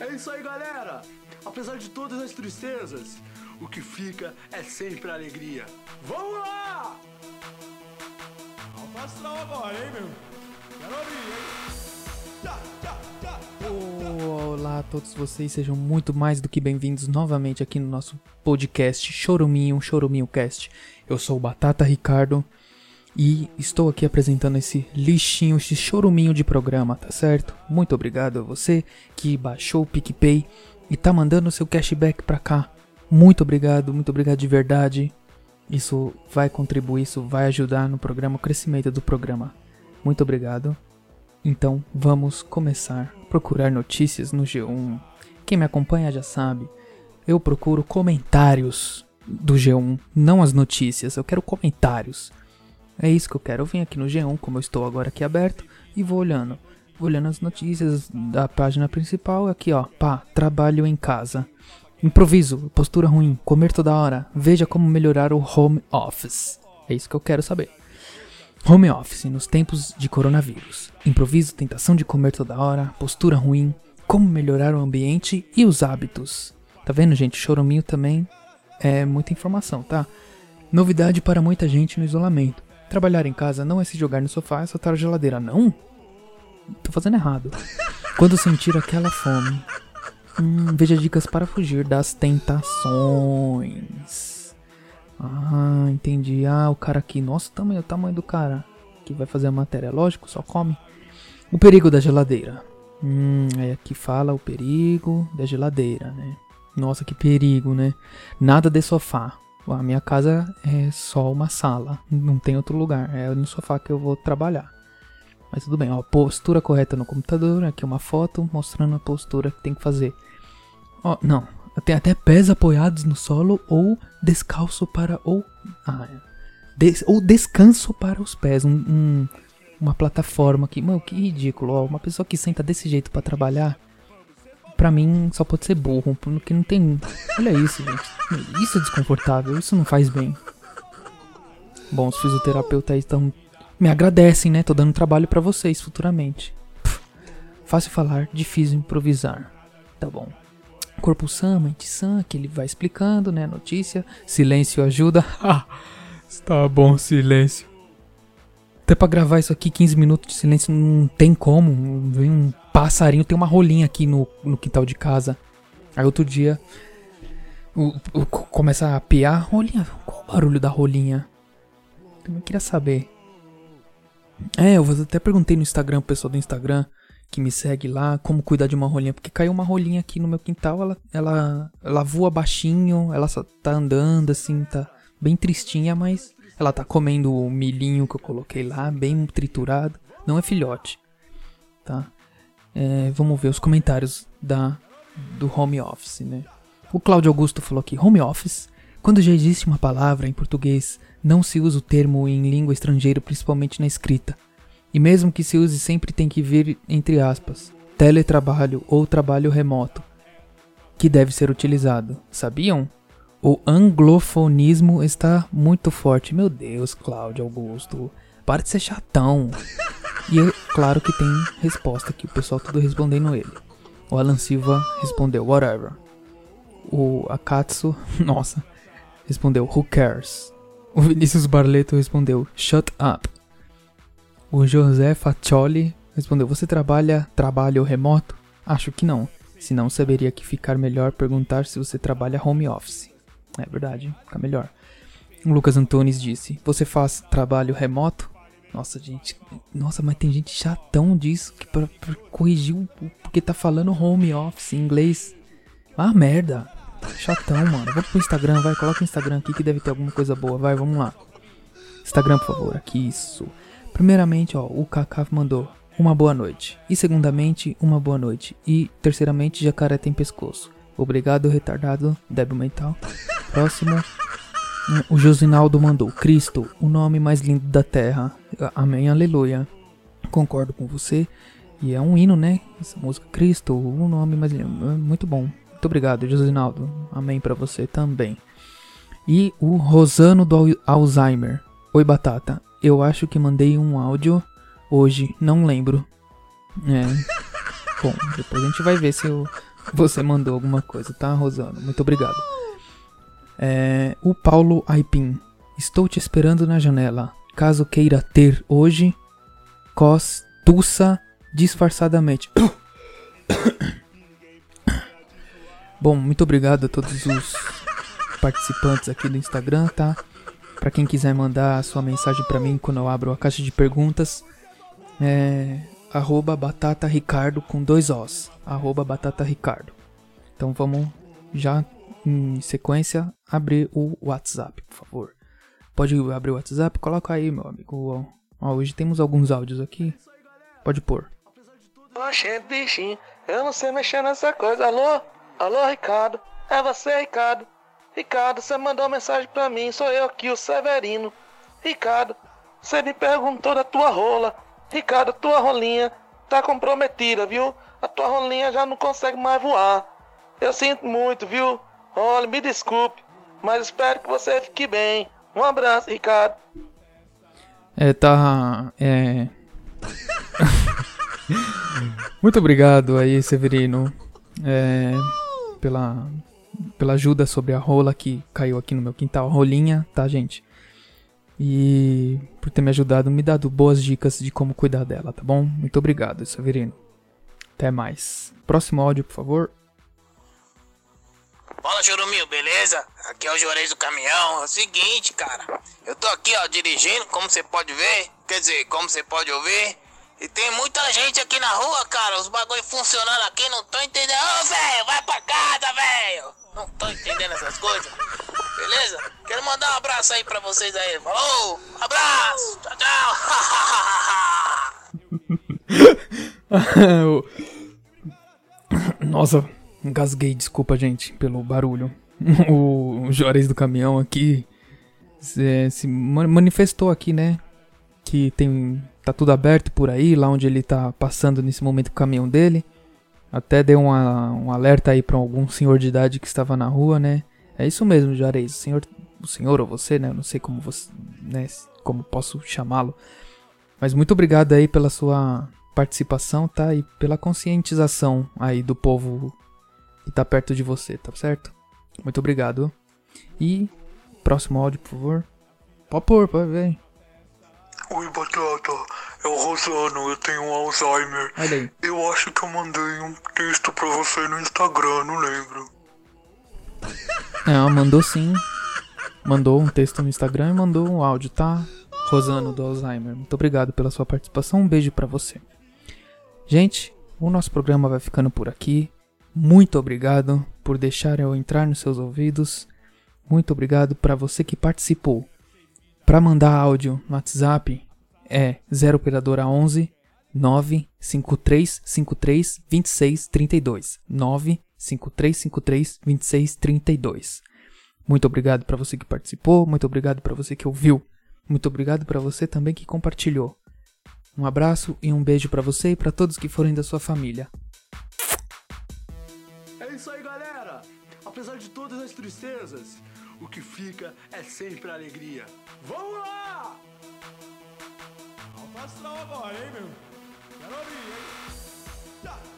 É isso aí, galera! Apesar de todas as tristezas, o que fica é sempre a alegria. Vamos lá! Alto astral agora, hein, meu? Quero ouvir, hein? Olá a todos vocês, sejam muito mais do que bem-vindos novamente aqui no nosso podcast Choruminho, Choruminho Cast. Eu sou o Batata Ricardo e estou aqui apresentando esse lixinho, esse choruminho de programa, tá certo? Muito obrigado a você que baixou o PicPay e tá mandando seu cashback pra cá. Muito obrigado, muito obrigado de verdade. Isso vai contribuir, isso vai ajudar no programa, o crescimento do programa. Muito obrigado. Então vamos começar a procurar notícias no G1. Quem me acompanha já sabe, eu procuro comentários do G1, não as notícias, eu quero comentários. É isso que eu quero. Eu venho aqui no G1, como eu estou agora aqui aberto, e vou olhando. Vou olhando as notícias da página principal. Aqui, ó. Pá, trabalho em casa. Improviso, postura ruim, comer toda hora. Veja como melhorar o home office. É isso que eu quero saber. Home office nos tempos de coronavírus. Improviso, tentação de comer toda hora, postura ruim, como melhorar o ambiente e os hábitos. Tá vendo, gente? Choruminho também é muita informação, tá? Novidade para muita gente no isolamento. Trabalhar em casa não é se jogar no sofá e soltar a geladeira, não? Tô fazendo errado. Quando sentir aquela fome, hum, veja dicas para fugir das tentações. Ah, entendi. Ah, o cara aqui, nossa, o tamanho, o tamanho do cara que vai fazer a matéria, lógico, só come. O perigo da geladeira. Hum, aí aqui fala o perigo da geladeira, né? Nossa, que perigo, né? Nada de sofá. A minha casa é só uma sala, não tem outro lugar. É no sofá que eu vou trabalhar. Mas tudo bem, ó, postura correta no computador, aqui uma foto mostrando a postura que tem que fazer. Ó, não, tem até pés apoiados no solo ou descalço para ou ah, é. Des, ou descanso para os pés, um, um, uma plataforma aqui. Mano, que ridículo, ó, uma pessoa que senta desse jeito para trabalhar pra mim só pode ser burro, porque não tem. Olha isso, gente. Isso é desconfortável, isso não faz bem. Bom, os fisioterapeutas estão. Me agradecem, né? Tô dando trabalho para vocês futuramente. Pff, fácil falar, difícil improvisar. Tá bom. Corpo sã, mente sã, que ele vai explicando, né? Notícia. Silêncio ajuda. Está bom, silêncio. Até pra gravar isso aqui, 15 minutos de silêncio, não tem como. Vem um passarinho, tem uma rolinha aqui no, no quintal de casa. Aí outro dia, o, o, começa a piar. Rolinha, qual o barulho da rolinha? Também queria saber. É, eu até perguntei no Instagram, pro pessoal do Instagram que me segue lá, como cuidar de uma rolinha. Porque caiu uma rolinha aqui no meu quintal, ela, ela, ela voa baixinho, ela só tá andando assim, tá bem tristinha, mas ela tá comendo o milhinho que eu coloquei lá, bem triturado. Não é filhote, tá? É, vamos ver os comentários da do home office, né? O Cláudio Augusto falou aqui: home office. Quando já existe uma palavra em português, não se usa o termo em língua estrangeira, principalmente na escrita. E mesmo que se use, sempre tem que vir entre aspas, teletrabalho ou trabalho remoto, que deve ser utilizado. Sabiam? O anglofonismo está muito forte. Meu Deus, Cláudio Augusto. Para de ser chatão. E eu, claro que tem resposta aqui, o pessoal tudo respondendo ele. O Alan Silva respondeu, whatever. O Akatsu, nossa, respondeu, who cares? O Vinícius Barleto respondeu, shut up. O José Faccioli respondeu, você trabalha trabalho remoto? Acho que não. Senão saberia que ficar melhor perguntar se você trabalha home office. É verdade, fica melhor. O Lucas Antunes disse: Você faz trabalho remoto? Nossa, gente. Nossa, mas tem gente chatão disso que pra, pra corrigir o. Porque tá falando home office em inglês. Ah, merda. Chatão, mano. Vamos pro Instagram, vai. Coloca o Instagram aqui que deve ter alguma coisa boa. Vai, vamos lá. Instagram, por favor. Aqui, isso. Primeiramente, ó, o Kaká mandou uma boa noite. E segundamente, uma boa noite. E terceiramente, jacaré tem pescoço. Obrigado, retardado, débil mental. Próximo. O Josinaldo mandou: Cristo, o nome mais lindo da terra. Amém, aleluia. Concordo com você. E é um hino, né? Essa música, Cristo, o nome mais lindo. Muito bom. Muito obrigado, Josinaldo. Amém para você também. E o Rosano do Alzheimer. Oi, Batata. Eu acho que mandei um áudio hoje, não lembro. É. Bom, depois a gente vai ver se eu você mandou alguma coisa, tá, Rosana? Muito obrigado. É, o Paulo Aipim. Estou te esperando na janela. Caso queira ter hoje, cos, tussa disfarçadamente. Bom, muito obrigado a todos os participantes aqui do Instagram, tá? Para quem quiser mandar a sua mensagem para mim quando eu abro a caixa de perguntas, é arroba batata ricardo com dois Os, arroba batata ricardo. Então vamos já em sequência abrir o WhatsApp, por favor. Pode abrir o WhatsApp, coloca aí, meu amigo. Ó, hoje temos alguns áudios aqui. Pode pôr. Oxê, bichinho, eu não sei mexer nessa coisa. Alô? Alô, Ricardo? É você, Ricardo? Ricardo, você mandou uma mensagem pra mim, sou eu aqui, o Severino. Ricardo, você me perguntou da tua rola. Ricardo, tua rolinha tá comprometida, viu? A tua rolinha já não consegue mais voar. Eu sinto muito, viu? Olha, me desculpe, mas espero que você fique bem. Um abraço, Ricardo. É, tá. É. Muito obrigado aí, Severino, é, pela, pela ajuda sobre a rola que caiu aqui no meu quintal. Rolinha, tá, gente? E por ter me ajudado, me dado boas dicas de como cuidar dela, tá bom? Muito obrigado, Severino. Até mais. Próximo áudio, por favor. Fala, Churumil, beleza? Aqui é o Juarez do caminhão. É o seguinte, cara. Eu tô aqui, ó, dirigindo, como você pode ver. Quer dizer, como você pode ouvir. E tem muita gente aqui na rua, cara. Os bagulho funcionando aqui, não tô entendendo. Ô, velho, vai pra casa, velho. Não tô entendendo essas coisas. Beleza? Quero mandar um abraço aí pra vocês aí. Falou! Abraço! Tchau, tchau! Nossa, engasguei, desculpa, gente, pelo barulho. o Juarez do caminhão aqui se, se manifestou aqui, né? Que tem tá tudo aberto por aí, lá onde ele tá passando nesse momento o caminhão dele. Até deu uma, um alerta aí para algum senhor de idade que estava na rua, né? É isso mesmo, Juarez. O senhor, o senhor ou você, né? Eu não sei como você, né? Como posso chamá-lo. Mas muito obrigado aí pela sua participação, tá? E pela conscientização aí do povo que tá perto de você, tá certo? Muito obrigado. E próximo áudio, por favor. Pode pôr, pode ver. Oi, Batata. É o Rosano, eu tenho Alzheimer. Olha aí. Eu acho que eu mandei um texto pra você no Instagram, não lembro. É, mandou sim. Mandou um texto no Instagram e mandou um áudio, tá? Rosano do Alzheimer. Muito obrigado pela sua participação. Um beijo para você. Gente, o nosso programa vai ficando por aqui. Muito obrigado por deixar eu entrar nos seus ouvidos. Muito obrigado para você que participou. Para mandar áudio no WhatsApp é 0 operadora 11 95353 2632 95353 2632. Muito obrigado para você que participou, muito obrigado para você que ouviu, muito obrigado para você também que compartilhou. Um abraço e um beijo para você e para todos que forem da sua família. É isso aí, galera. Apesar de todas as tristezas, o que fica é sempre a alegria. Vamos lá! Alto astral agora, hein, meu? Quero ouvir, hein? Tchá, tchá.